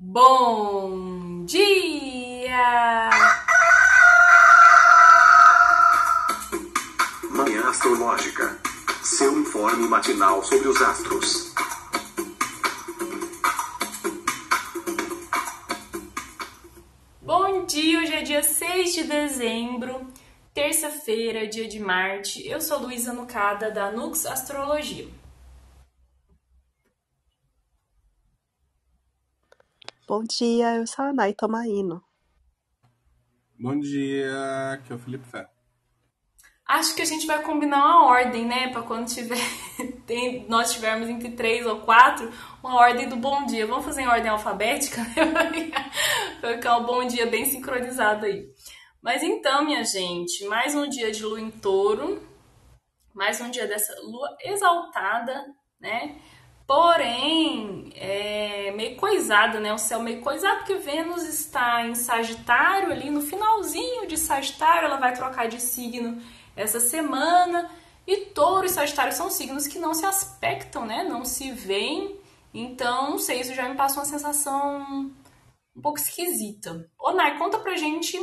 Bom dia! Manhã Astrológica. Seu informe matinal sobre os astros. Bom dia, hoje é dia 6 de dezembro, terça-feira, dia de Marte. Eu sou Luísa Nucada, da Nux Astrologia. Bom dia, eu sou a Nay Tomaino. Bom dia, aqui é o Felipe Fé. Acho que a gente vai combinar uma ordem, né? Para quando tiver, tem, nós tivermos entre três ou quatro, uma ordem do bom dia. Vamos fazer em ordem alfabética? Para ficar um bom dia bem sincronizado aí. Mas então, minha gente, mais um dia de lua em touro, mais um dia dessa lua exaltada, né? Porém, é meio coisado, né? O céu meio coisado, porque Vênus está em Sagitário, ali no finalzinho de Sagitário, ela vai trocar de signo essa semana. E Touro e Sagitário são signos que não se aspectam, né? Não se veem. Então, não sei, isso já me passa uma sensação um pouco esquisita. Ô, Nai, conta pra gente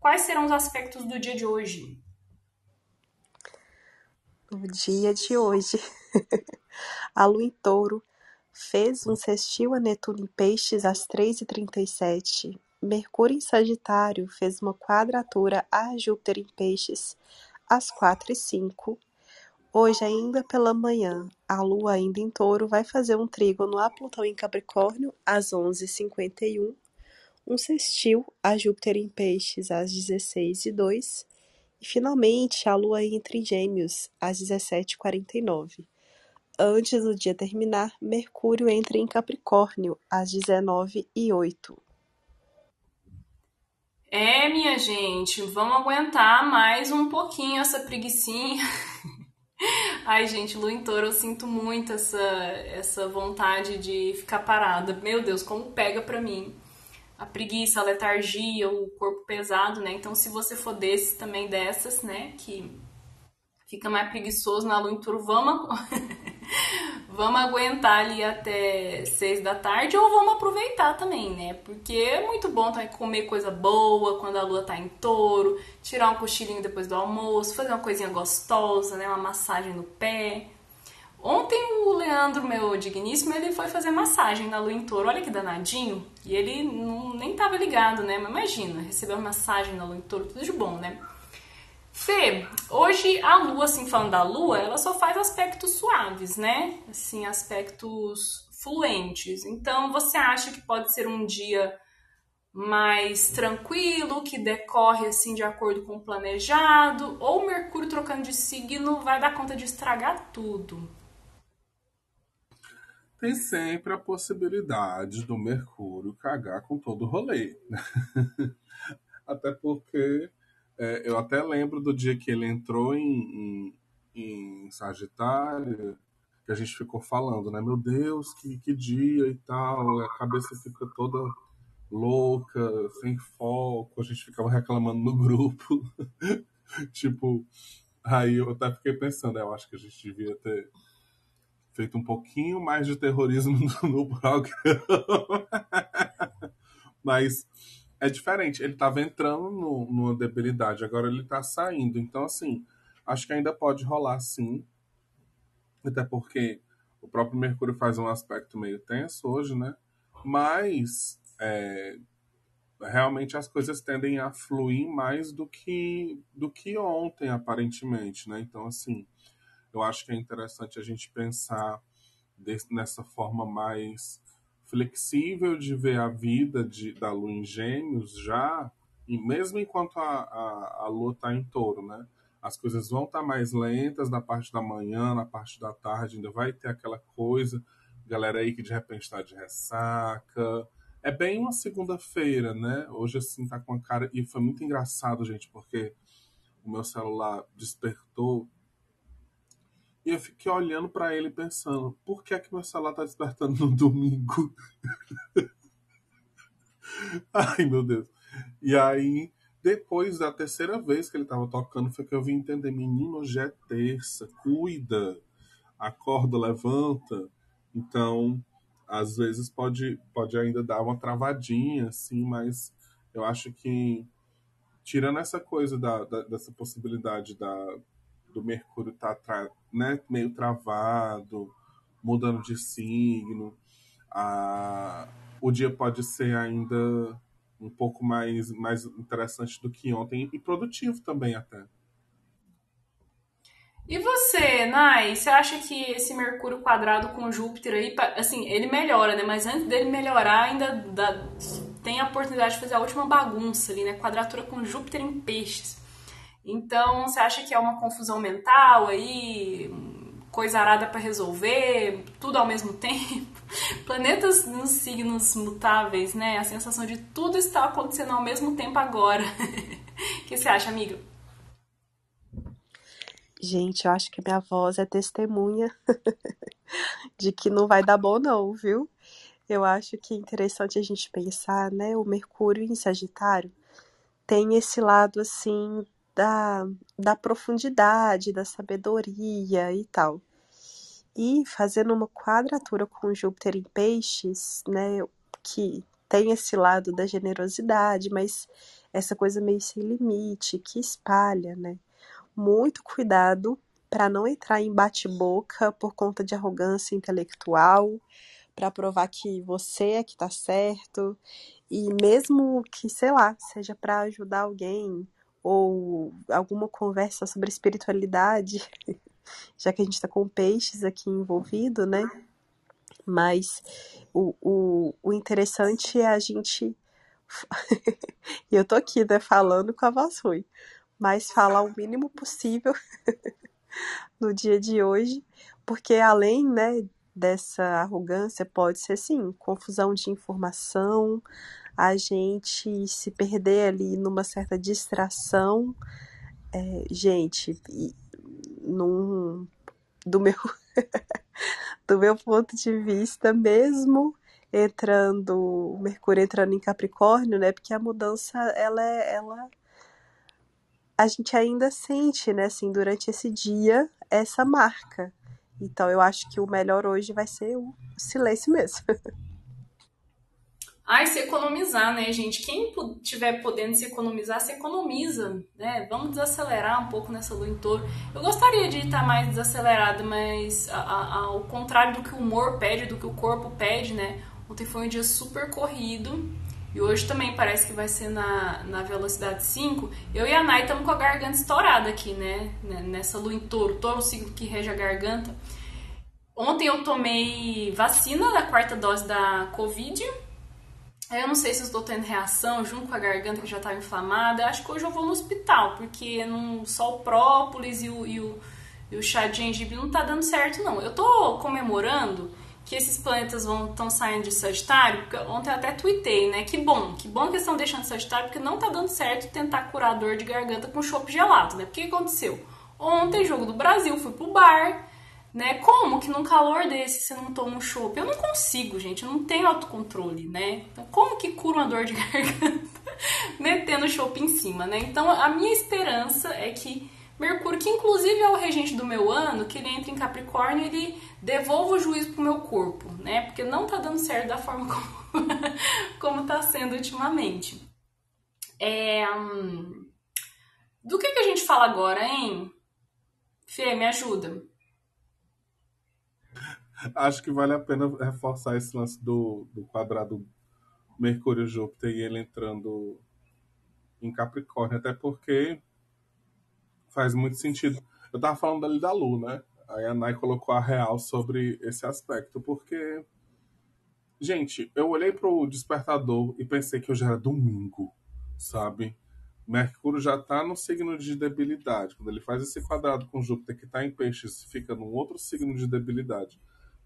quais serão os aspectos do dia de hoje. O dia de hoje. A lua em touro fez um sextil a Netuno em peixes às 3h37. Mercúrio em Sagitário fez uma quadratura a Júpiter em peixes às 4h05. Hoje, ainda pela manhã, a lua ainda em touro vai fazer um trígono a Plutão em Capricórnio às 11h51. Um sextil a Júpiter em peixes às 16h02. E finalmente a lua entra em Gêmeos às 17h49. Antes do dia terminar, Mercúrio entra em Capricórnio às 19h08. É, minha gente, vamos aguentar mais um pouquinho essa preguiçinha. Ai, gente, Lua em Touro, eu sinto muito essa, essa vontade de ficar parada. Meu Deus, como pega pra mim. A preguiça, a letargia, o corpo pesado, né? Então, se você for desse também dessas, né, que fica mais preguiçoso na Lua em Touro, vamos vamos aguentar ali até seis da tarde ou vamos aproveitar também, né? Porque é muito bom também comer coisa boa quando a lua tá em touro, tirar um cochilinho depois do almoço, fazer uma coisinha gostosa, né? Uma massagem no pé. Ontem o Leandro, meu digníssimo, ele foi fazer massagem na lua em touro. Olha que danadinho. E ele não, nem tava ligado, né? Mas imagina, receber uma massagem na lua em touro, tudo de bom, né? Fê, hoje a lua, assim, falando da lua, ela só faz aspectos suaves, né? Assim, aspectos fluentes. Então, você acha que pode ser um dia mais tranquilo, que decorre assim de acordo com o planejado, ou Mercúrio trocando de signo vai dar conta de estragar tudo? Tem sempre a possibilidade do Mercúrio cagar com todo o rolê. Até porque é, eu até lembro do dia que ele entrou em, em, em, Sagitário, que a gente ficou falando, né? Meu Deus, que, que dia e tal, a cabeça fica toda louca, sem foco, a gente ficava reclamando no grupo. tipo, aí eu até fiquei pensando, eu acho que a gente devia ter feito um pouquinho mais de terrorismo no, no programa. Mas é diferente. Ele estava entrando no, numa debilidade, agora ele está saindo. Então, assim, acho que ainda pode rolar sim. Até porque o próprio Mercúrio faz um aspecto meio tenso hoje, né? Mas é, realmente as coisas tendem a fluir mais do que, do que ontem, aparentemente, né? Então, assim, eu acho que é interessante a gente pensar nessa forma mais flexível de ver a vida de, da lua em gêmeos já, e mesmo enquanto a, a, a lua está em touro, né? As coisas vão estar tá mais lentas na parte da manhã, na parte da tarde, ainda vai ter aquela coisa, galera aí que de repente está de ressaca. É bem uma segunda-feira, né? Hoje, assim, tá com a cara. E foi muito engraçado, gente, porque o meu celular despertou e eu fiquei olhando para ele pensando, por que é que meu celular tá despertando no domingo? Ai, meu Deus. E aí, depois da terceira vez que ele tava tocando, foi que eu vim entender, menino, hoje é terça, cuida, acorda, levanta. Então, às vezes pode, pode ainda dar uma travadinha, assim, mas eu acho que tirando essa coisa da, da dessa possibilidade da, do Mercúrio tá, né, meio travado, mudando de signo, o dia pode ser ainda um pouco mais, mais interessante do que ontem e produtivo também até. E você, Nai, você acha que esse Mercúrio quadrado com Júpiter aí, assim, ele melhora, né? Mas antes dele melhorar, ainda dá, tem a oportunidade de fazer a última bagunça ali, né? Quadratura com Júpiter em peixes. Então, você acha que é uma confusão mental aí, coisa arada para resolver, tudo ao mesmo tempo? Planetas nos signos mutáveis, né? A sensação de tudo está acontecendo ao mesmo tempo agora. O que você acha, amiga? Gente, eu acho que minha voz é testemunha de que não vai dar bom, não, viu? Eu acho que é interessante a gente pensar, né? O Mercúrio em Sagitário tem esse lado, assim, da, da profundidade, da sabedoria e tal. E fazendo uma quadratura com Júpiter em Peixes, né? Que tem esse lado da generosidade, mas essa coisa meio sem limite, que espalha, né? muito cuidado para não entrar em bate-boca por conta de arrogância intelectual, para provar que você é que está certo, e mesmo que, sei lá, seja para ajudar alguém ou alguma conversa sobre espiritualidade, já que a gente está com peixes aqui envolvido, né? Mas o, o, o interessante é a gente. e eu tô aqui, né, falando com a voz ruim mas falar o mínimo possível no dia de hoje, porque além, né, dessa arrogância pode ser sim, confusão de informação, a gente se perder ali numa certa distração. É, gente, num, do meu do meu ponto de vista, mesmo entrando, Mercúrio entrando em Capricórnio, né? Porque a mudança ela, é, ela a gente ainda sente, né, assim, durante esse dia, essa marca. Então eu acho que o melhor hoje vai ser o silêncio mesmo. Ai, se economizar, né, gente? Quem tiver podendo se economizar, se economiza, né? Vamos desacelerar um pouco nessa lua em touro. Eu gostaria de estar mais desacelerada, mas ao contrário do que o humor pede, do que o corpo pede, né? Ontem foi um dia super corrido. E hoje também parece que vai ser na, na velocidade 5. Eu e a Nai estamos com a garganta estourada aqui, né? Nessa lua em touro, touro signo que rege a garganta. Ontem eu tomei vacina da quarta dose da Covid. Eu não sei se estou tendo reação junto com a garganta que já estava inflamada. Acho que hoje eu vou no hospital, porque não, só o própolis e o, e o, e o chá de gengibre não tá dando certo, não. Eu tô comemorando que esses planetas vão estão saindo de Sagitário, porque ontem eu até tuitei, né? Que bom, que bom que eles estão deixando de Sagitário, porque não tá dando certo tentar curar dor de garganta com chopp gelado, né? O que aconteceu? Ontem, jogo do Brasil, fui pro bar, né? Como que num calor desse você não toma um chopp? Eu não consigo, gente, eu não tenho autocontrole, né? Então, como que cura uma dor de garganta metendo chopp em cima, né? Então, a minha esperança é que Mercúrio, que inclusive é o regente do meu ano, que ele entra em Capricórnio, ele devolve o juízo pro meu corpo, né? Porque não tá dando certo da forma como, como tá sendo ultimamente. É, hum, do que, que a gente fala agora, hein? Fê, me ajuda. Acho que vale a pena reforçar esse lance do, do quadrado Mercúrio-Júpiter e ele entrando em Capricórnio, até porque faz muito sentido. Eu tava falando ali da Lu, né? Aí a Nai colocou a real sobre esse aspecto, porque. Gente, eu olhei pro despertador e pensei que hoje era domingo, sabe? Mercúrio já tá no signo de debilidade. Quando ele faz esse quadrado com Júpiter que tá em peixes, fica num outro signo de debilidade.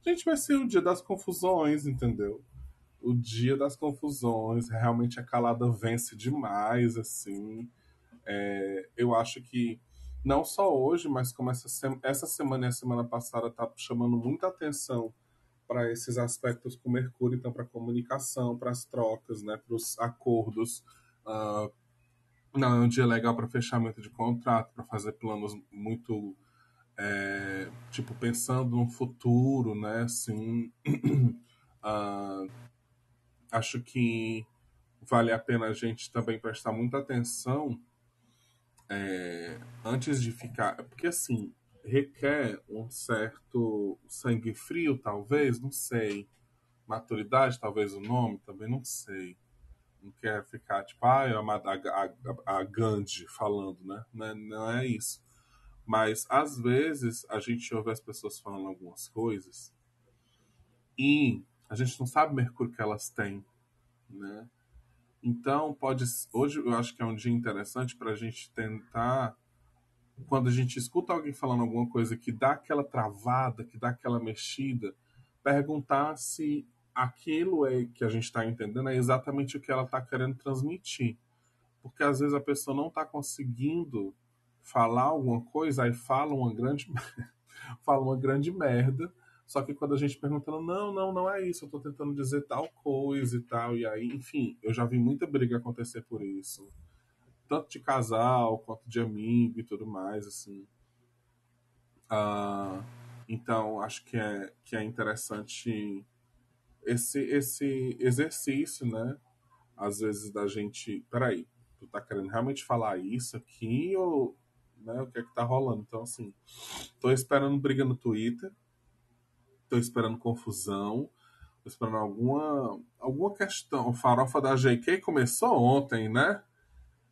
Gente, vai ser o dia das confusões, entendeu? O dia das confusões, realmente a calada vence demais, assim. É, eu acho que não só hoje, mas como essa, essa semana e a semana passada tá chamando muita atenção para esses aspectos com Mercúrio, então para comunicação, para as trocas, né, para os acordos. Uh, não, é um dia legal para fechamento de contrato, para fazer planos muito é, tipo pensando no futuro, né, assim, Uh, acho que vale a pena a gente também prestar muita atenção é, antes de ficar. Porque assim, requer um certo sangue frio, talvez, não sei. Maturidade, talvez o nome, também não sei. Não quer ficar tipo, ah, é a, a, a Gandhi falando, né? Não é, não é isso. Mas às vezes a gente ouve as pessoas falando algumas coisas e a gente não sabe o mercúrio que elas têm, né? Então, pode. Hoje eu acho que é um dia interessante para a gente tentar. Quando a gente escuta alguém falando alguma coisa que dá aquela travada, que dá aquela mexida, perguntar se aquilo é que a gente está entendendo é exatamente o que ela está querendo transmitir. Porque às vezes a pessoa não está conseguindo falar alguma coisa, aí fala uma grande, fala uma grande merda só que quando a gente perguntando, não, não, não é isso, eu tô tentando dizer tal coisa e tal, e aí, enfim, eu já vi muita briga acontecer por isso. Tanto de casal, quanto de amigo e tudo mais, assim. Uh, então, acho que é, que é interessante esse, esse exercício, né? Às vezes da gente, peraí, tu tá querendo realmente falar isso aqui ou né, o que é que tá rolando? Então, assim, tô esperando briga no Twitter, Estou esperando confusão. Estou esperando alguma, alguma questão. O farofa da GK começou ontem, né?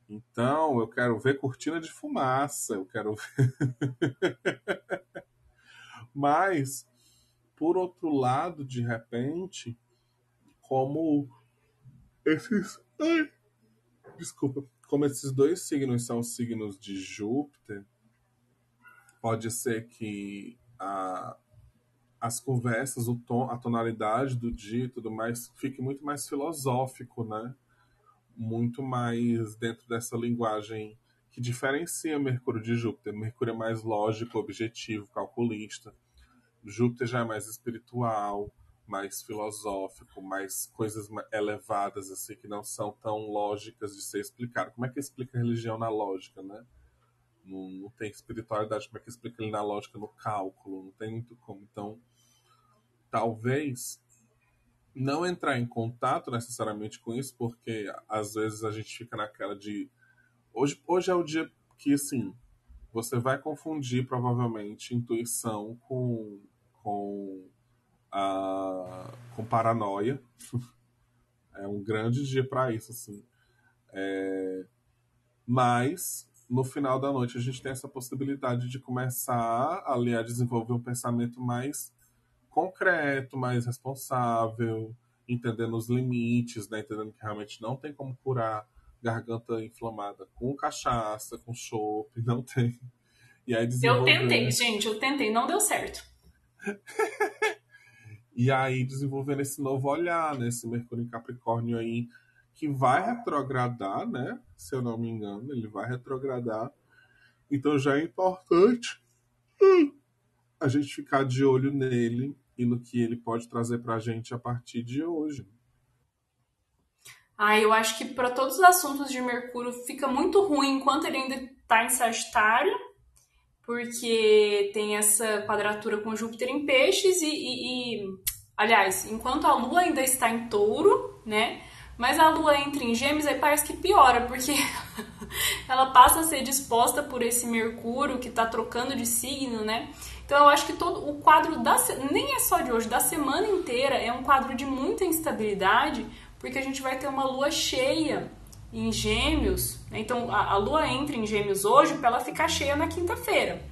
Então, eu quero ver cortina de fumaça. Eu quero ver. Mas, por outro lado, de repente, como esses. Ai, desculpa. Como esses dois signos são signos de Júpiter, pode ser que a, as conversas, o tom, a tonalidade do dia e tudo mais fique muito mais filosófico, né? Muito mais dentro dessa linguagem que diferencia Mercúrio de Júpiter. Mercúrio é mais lógico, objetivo, calculista. Júpiter já é mais espiritual, mais filosófico, mais coisas elevadas, assim, que não são tão lógicas de ser explicado. Como é que explica a religião na lógica, né? Não, não tem espiritualidade, como é que explica ele na lógica, no cálculo? Não tem muito como. Então, talvez não entrar em contato necessariamente com isso, porque às vezes a gente fica naquela de. Hoje, hoje é o dia que, assim, você vai confundir provavelmente intuição com, com, a, com paranoia. é um grande dia para isso, assim. É, mas no final da noite a gente tem essa possibilidade de começar ali a desenvolver um pensamento mais concreto, mais responsável, entendendo os limites, né? entendendo que realmente não tem como curar garganta inflamada com cachaça, com chope, não tem. E aí desenvolver... Eu tentei, gente, eu tentei, não deu certo. e aí desenvolvendo esse novo olhar, né? Esse Mercúrio em Capricórnio aí, que vai retrogradar, né? Se eu não me engano, ele vai retrogradar. Então já é importante hum, a gente ficar de olho nele e no que ele pode trazer para a gente a partir de hoje. Ah, eu acho que para todos os assuntos de Mercúrio fica muito ruim enquanto ele ainda está em Sagitário, porque tem essa quadratura com Júpiter em Peixes e, e, e, aliás, enquanto a Lua ainda está em Touro, né? Mas a Lua entra em Gêmeos aí parece que piora, porque ela passa a ser disposta por esse Mercúrio que está trocando de signo, né? Então eu acho que todo o quadro da nem é só de hoje, da semana inteira é um quadro de muita instabilidade, porque a gente vai ter uma lua cheia em Gêmeos. Né? Então a, a lua entra em Gêmeos hoje para ela ficar cheia na quinta-feira.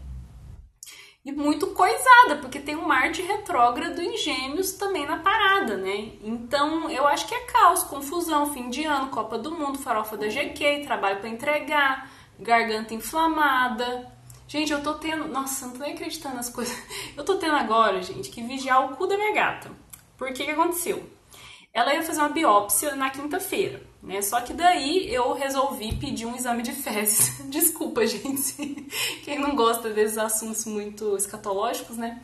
E muito coisada, porque tem um Marte retrógrado em Gêmeos também na parada, né? Então eu acho que é caos, confusão, fim de ano, Copa do Mundo, farofa da GQ, trabalho para entregar, garganta inflamada, Gente, eu tô tendo. Nossa, não tô nem acreditando nas coisas. Eu tô tendo agora, gente, que vigiar o cu da minha gata. Por que que aconteceu? Ela ia fazer uma biópsia na quinta-feira, né? Só que daí eu resolvi pedir um exame de fezes. Desculpa, gente, quem não gosta desses assuntos muito escatológicos, né?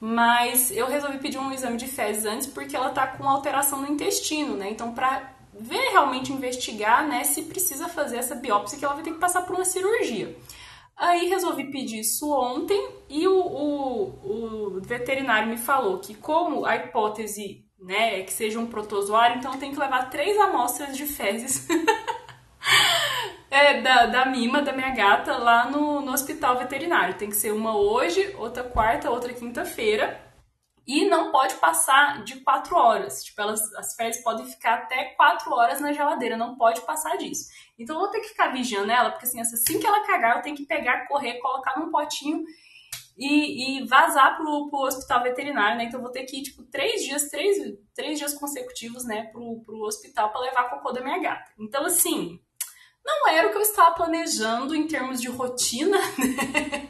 Mas eu resolvi pedir um exame de fezes antes porque ela tá com alteração no intestino, né? Então, pra ver realmente investigar, né, se precisa fazer essa biópsia, que ela vai ter que passar por uma cirurgia. Aí resolvi pedir isso ontem e o, o, o veterinário me falou que como a hipótese né, que seja um protozoário, então tenho que levar três amostras de fezes é, da, da mima, da minha gata, lá no, no hospital veterinário. Tem que ser uma hoje, outra quarta, outra quinta-feira. E não pode passar de quatro horas. Tipo, elas, as fezes podem ficar até quatro horas na geladeira, não pode passar disso. Então eu vou ter que ficar vigiando ela, porque assim, assim que ela cagar, eu tenho que pegar, correr, colocar num potinho e, e vazar pro, pro hospital veterinário, né? Então eu vou ter que ir, tipo, três dias, três, três dias consecutivos, né, pro, pro hospital para levar cocô da minha gata. Então, assim, não era o que eu estava planejando em termos de rotina, né?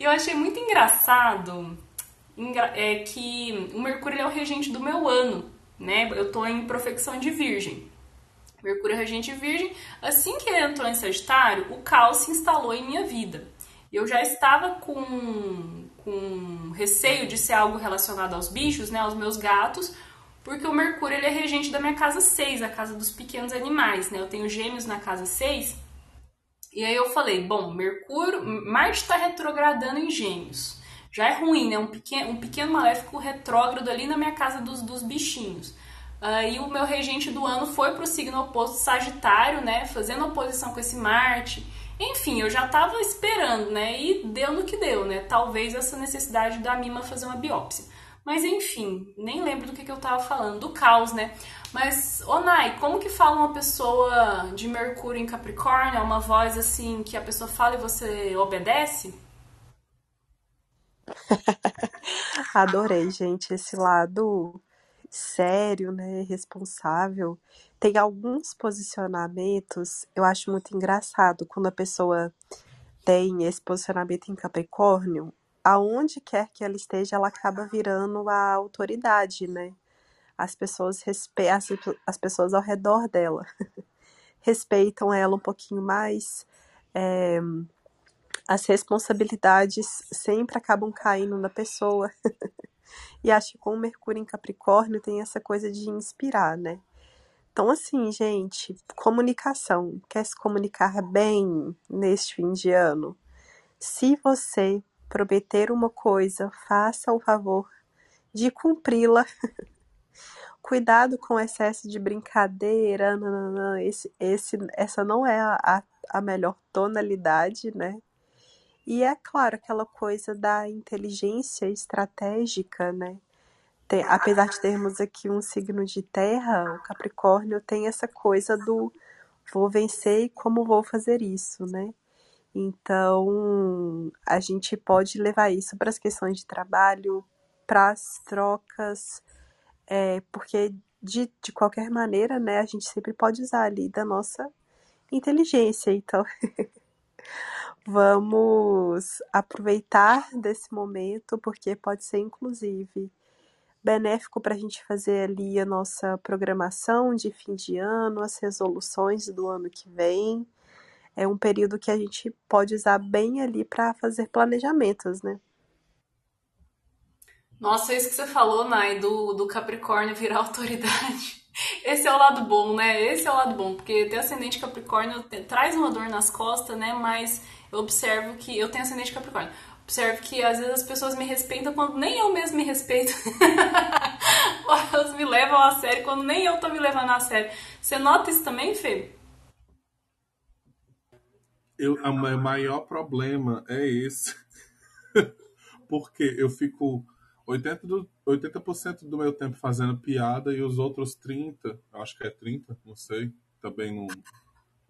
Eu achei muito engraçado é que o Mercúrio é o regente do meu ano, né? Eu tô em profecção de Virgem. Mercúrio é regente Virgem. Assim que ele entrou em Sagitário, o caos se instalou em minha vida. Eu já estava com, com receio de ser algo relacionado aos bichos, né, aos meus gatos, porque o Mercúrio ele é regente da minha casa 6, a casa dos pequenos animais, né? Eu tenho gêmeos na casa 6. E aí eu falei, bom, Mercúrio, Marte está retrogradando em gêmeos. Já é ruim, né? Um pequeno, um pequeno maléfico retrógrado ali na minha casa dos, dos bichinhos. Aí o meu regente do ano foi para o signo oposto Sagitário, né? Fazendo oposição com esse Marte. Enfim, eu já estava esperando, né? E deu no que deu, né? Talvez essa necessidade da Mima fazer uma biópsia. Mas enfim, nem lembro do que, que eu estava falando, do caos, né? Mas, Onai, como que fala uma pessoa de Mercúrio em Capricórnio? É uma voz assim que a pessoa fala e você obedece? Adorei, gente, esse lado sério, né, responsável. Tem alguns posicionamentos, eu acho muito engraçado quando a pessoa tem esse posicionamento em Capricórnio, aonde quer que ela esteja, ela acaba virando a autoridade, né? As pessoas respeitam, as, as pessoas ao redor dela respeitam ela um pouquinho mais. É, as responsabilidades sempre acabam caindo na pessoa. e acho que com o Mercúrio em Capricórnio tem essa coisa de inspirar, né? Então, assim, gente, comunicação. Quer se comunicar bem neste fim de ano? Se você prometer uma coisa, faça o favor de cumpri-la. Cuidado com o excesso de brincadeira. Esse, esse, essa não é a, a melhor tonalidade, né? E é claro, aquela coisa da inteligência estratégica, né? Tem, apesar de termos aqui um signo de terra, o Capricórnio tem essa coisa do vou vencer e como vou fazer isso, né? Então, a gente pode levar isso para as questões de trabalho, para as trocas, é, porque de, de qualquer maneira, né, a gente sempre pode usar ali da nossa inteligência. Então, vamos aproveitar desse momento, porque pode ser, inclusive, benéfico para a gente fazer ali a nossa programação de fim de ano, as resoluções do ano que vem é um período que a gente pode usar bem ali para fazer planejamentos, né? Nossa, isso que você falou, Nai, do, do Capricórnio virar autoridade. Esse é o lado bom, né? Esse é o lado bom, porque ter ascendente Capricórnio traz uma dor nas costas, né? Mas eu observo que eu tenho ascendente Capricórnio. Observo que às vezes as pessoas me respeitam quando nem eu mesmo me respeito. Elas me levam a sério quando nem eu tô me levando a sério. Você nota isso também, Fê? eu, o maior problema é esse. Porque eu fico 80%, do, 80 do meu tempo fazendo piada e os outros 30%, acho que é 30%, não sei, também não,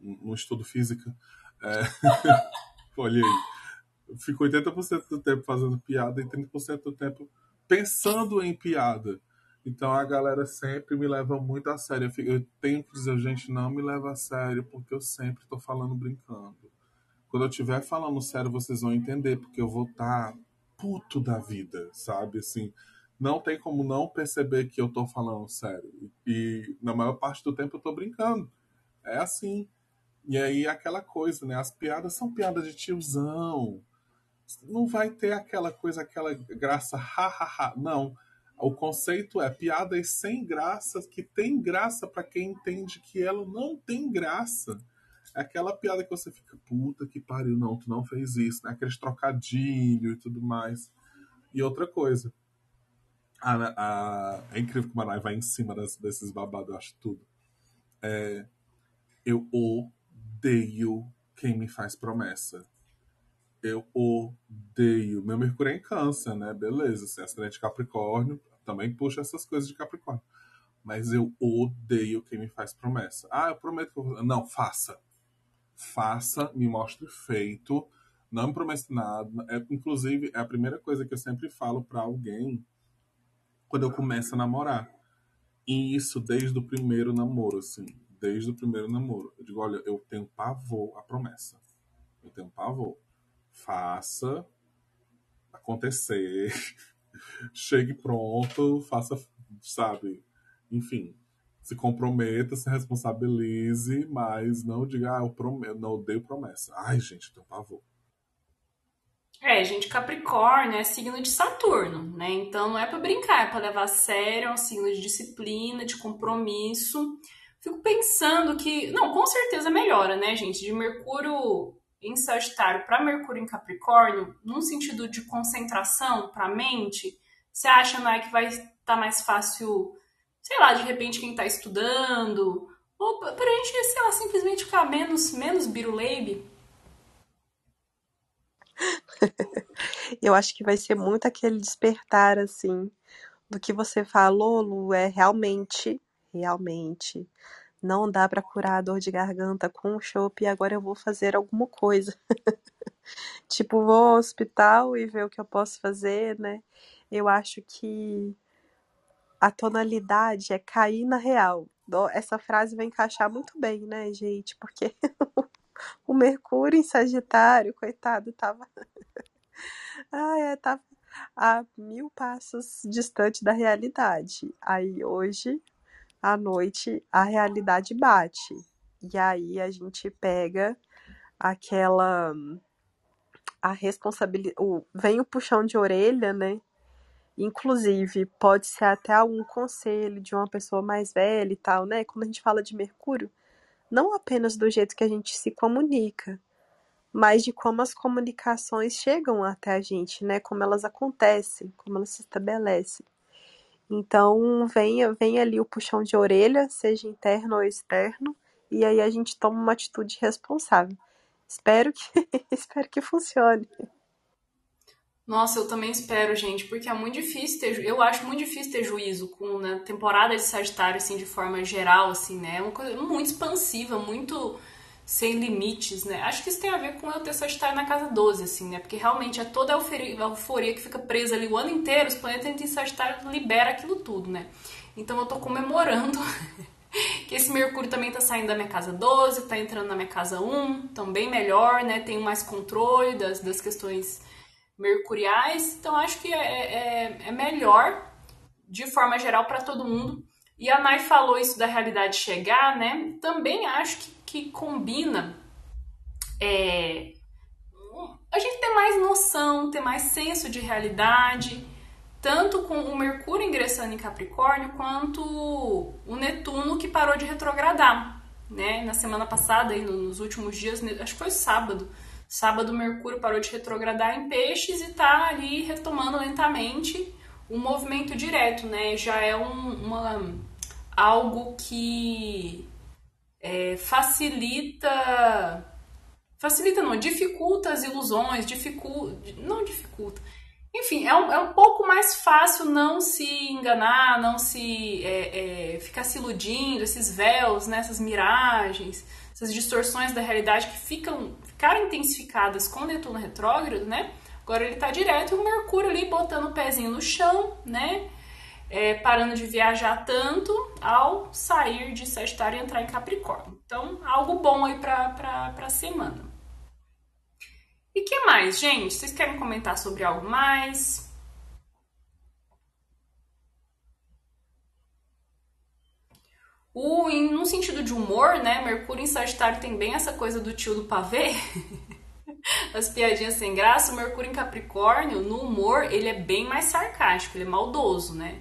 não estudo física. É, olha aí. Fico 80% do tempo fazendo piada e 30% do tempo pensando em piada. Então a galera sempre me leva muito a sério. Eu, fico, eu tenho que dizer, gente, não me leva a sério, porque eu sempre estou falando brincando. Quando eu estiver falando sério, vocês vão entender, porque eu vou estar tá puto da vida, sabe? Assim, não tem como não perceber que eu tô falando sério. E na maior parte do tempo eu tô brincando. É assim. E aí aquela coisa, né? As piadas são piadas de tiozão. Não vai ter aquela coisa, aquela graça, ha, ha, ha. Não. O conceito é piadas sem graça, que tem graça para quem entende que ela não tem graça. É aquela piada que você fica, puta que pariu, não, tu não fez isso, né? Aqueles trocadilhos e tudo mais. E outra coisa, A, a, é incrível que o Manai vai em cima das, desses babados, eu acho tudo. É, eu odeio quem me faz promessa. Eu odeio. Meu Mercúrio é em câncer, né? Beleza, é acidente de Capricórnio, também puxa essas coisas de Capricórnio. Mas eu odeio quem me faz promessa. Ah, eu prometo que eu vou. Não, faça. Faça, me mostre feito. Não me promete nada. É, inclusive, é a primeira coisa que eu sempre falo para alguém quando eu começo a namorar. E isso desde o primeiro namoro, assim. Desde o primeiro namoro. Eu digo, olha, eu tenho pavor à promessa. Eu tenho pavor. Faça acontecer. Chegue pronto, faça, sabe? Enfim, se comprometa, se responsabilize, mas não diga, ah, eu prometo, não odeio promessa. Ai, gente, eu tenho pavor. É, gente, Capricórnio é signo de Saturno, né? Então não é para brincar, é para levar a sério, é um signo de disciplina, de compromisso. Fico pensando que, não, com certeza melhora, né, gente? De Mercúrio em Sagitário para Mercúrio em Capricórnio, num sentido de concentração para a mente, você acha, não é que vai estar tá mais fácil, sei lá, de repente quem está estudando, ou para a gente, sei lá, simplesmente ficar menos, menos biruleibe? Eu acho que vai ser muito aquele despertar, assim, do que você falou, Lu, é realmente, realmente, não dá para curar a dor de garganta com o chopp e agora eu vou fazer alguma coisa. tipo, vou ao hospital e ver o que eu posso fazer, né? Eu acho que a tonalidade é cair na real. Essa frase vai encaixar muito bem, né, gente? Porque o Mercúrio em Sagitário, coitado, tava. ah, é, tava a mil passos distante da realidade. Aí hoje, à noite, a realidade bate. E aí a gente pega aquela. A responsabilidade. Vem o puxão de orelha, né? Inclusive, pode ser até algum conselho de uma pessoa mais velha e tal, né? Quando a gente fala de Mercúrio, não apenas do jeito que a gente se comunica, mas de como as comunicações chegam até a gente, né? Como elas acontecem, como elas se estabelecem. Então, vem, vem ali o puxão de orelha, seja interno ou externo, e aí a gente toma uma atitude responsável. Espero que, espero que funcione. Nossa, eu também espero, gente, porque é muito difícil ter, eu acho muito difícil ter juízo com né, temporada de Sagitário assim de forma geral assim, né? É uma coisa muito expansiva, muito sem limites, né? Acho que isso tem a ver com eu ter Sagitário na casa 12 assim, né? Porque realmente é toda a euforia, a euforia que fica presa ali o ano inteiro, os planetas em Sagitário libera aquilo tudo, né? Então eu tô comemorando que esse Mercúrio também tá saindo da minha casa 12, tá entrando na minha casa 1, também melhor, né? Tenho mais controle das, das questões mercuriais. Então acho que é, é, é melhor de forma geral para todo mundo. E a Nai falou isso da realidade chegar, né? Também acho que, que combina é, a gente ter mais noção, ter mais senso de realidade, tanto com o Mercúrio ingressando em Capricórnio, quanto o Netuno que parou de retrogradar, né? Na semana passada, aí, nos últimos dias, acho que foi sábado, Sábado, Mercúrio parou de retrogradar em peixes e está ali retomando lentamente o movimento direto, né? Já é um, uma, algo que é, facilita. Facilita, não, dificulta as ilusões, dificulta. Não dificulta. Enfim, é um, é um pouco mais fácil não se enganar, não se é, é, ficar se iludindo, esses véus, né, essas miragens, essas distorções da realidade que ficam ficaram intensificadas com Netuno retrógrado, né? Agora ele está direto e o Mercúrio ali botando o pezinho no chão, né? É, parando de viajar tanto ao sair de Sagitário e entrar em Capricórnio. Então, algo bom aí para a semana. E que mais, gente? Vocês querem comentar sobre algo mais? O, em, no sentido de humor, né? Mercúrio em Sagitário tem bem essa coisa do tio do pavê. As piadinhas sem graça. O Mercúrio em Capricórnio, no humor, ele é bem mais sarcástico, ele é maldoso, né?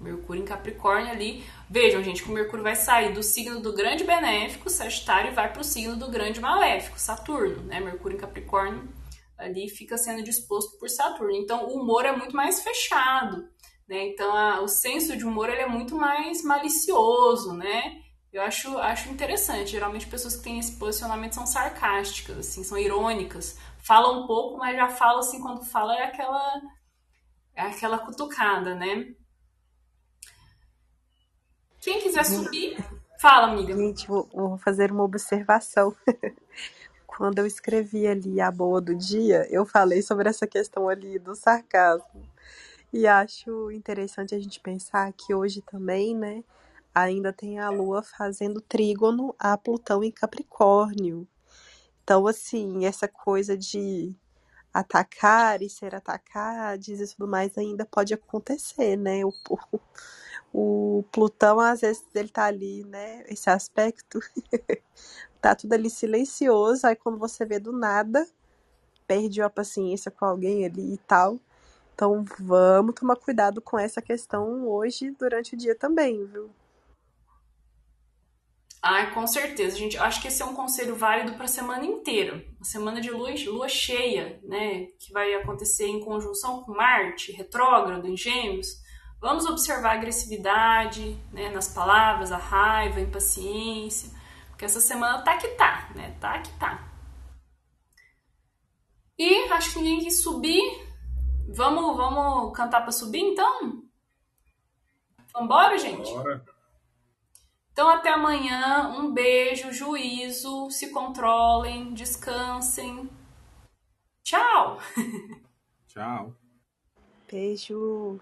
Mercúrio em Capricórnio ali. Vejam, gente, que o Mercúrio vai sair do signo do grande benéfico, Sagitário, e vai para o signo do grande maléfico, Saturno, né? Mercúrio em Capricórnio ali fica sendo disposto por Saturno. Então, o humor é muito mais fechado Né? Então, a, o senso de humor ele é muito mais malicioso, né? Eu acho, acho interessante. Geralmente, pessoas que têm esse posicionamento são sarcásticas, assim, são irônicas. Falam um pouco, mas já falam assim, quando fala é aquela, é aquela cutucada, né? Quem quiser subir, fala, amiga. Gente, vou, vou fazer uma observação. Quando eu escrevi ali a boa do dia, eu falei sobre essa questão ali do sarcasmo. E acho interessante a gente pensar que hoje também, né, ainda tem a Lua fazendo trígono a Plutão em Capricórnio. Então, assim, essa coisa de atacar e ser atacados e tudo mais ainda pode acontecer, né? O, o, o Plutão, às vezes, ele tá ali, né? Esse aspecto tá tudo ali silencioso, aí quando você vê do nada, perde a paciência com alguém ali e tal. Então vamos tomar cuidado com essa questão hoje durante o dia também, viu? Ah, com certeza, gente. Acho que esse é um conselho válido para a semana inteira. Uma semana de lua, lua cheia, né? Que vai acontecer em conjunção com Marte, retrógrado em Gêmeos. Vamos observar a agressividade né, nas palavras, a raiva, a impaciência. Porque essa semana tá que tá, né? Tá que tá. E acho que ninguém quis subir. Vamos, vamos cantar para subir então? Vambora, gente? Bora. Então, até amanhã. Um beijo, juízo. Se controlem, descansem. Tchau! Tchau. Beijo.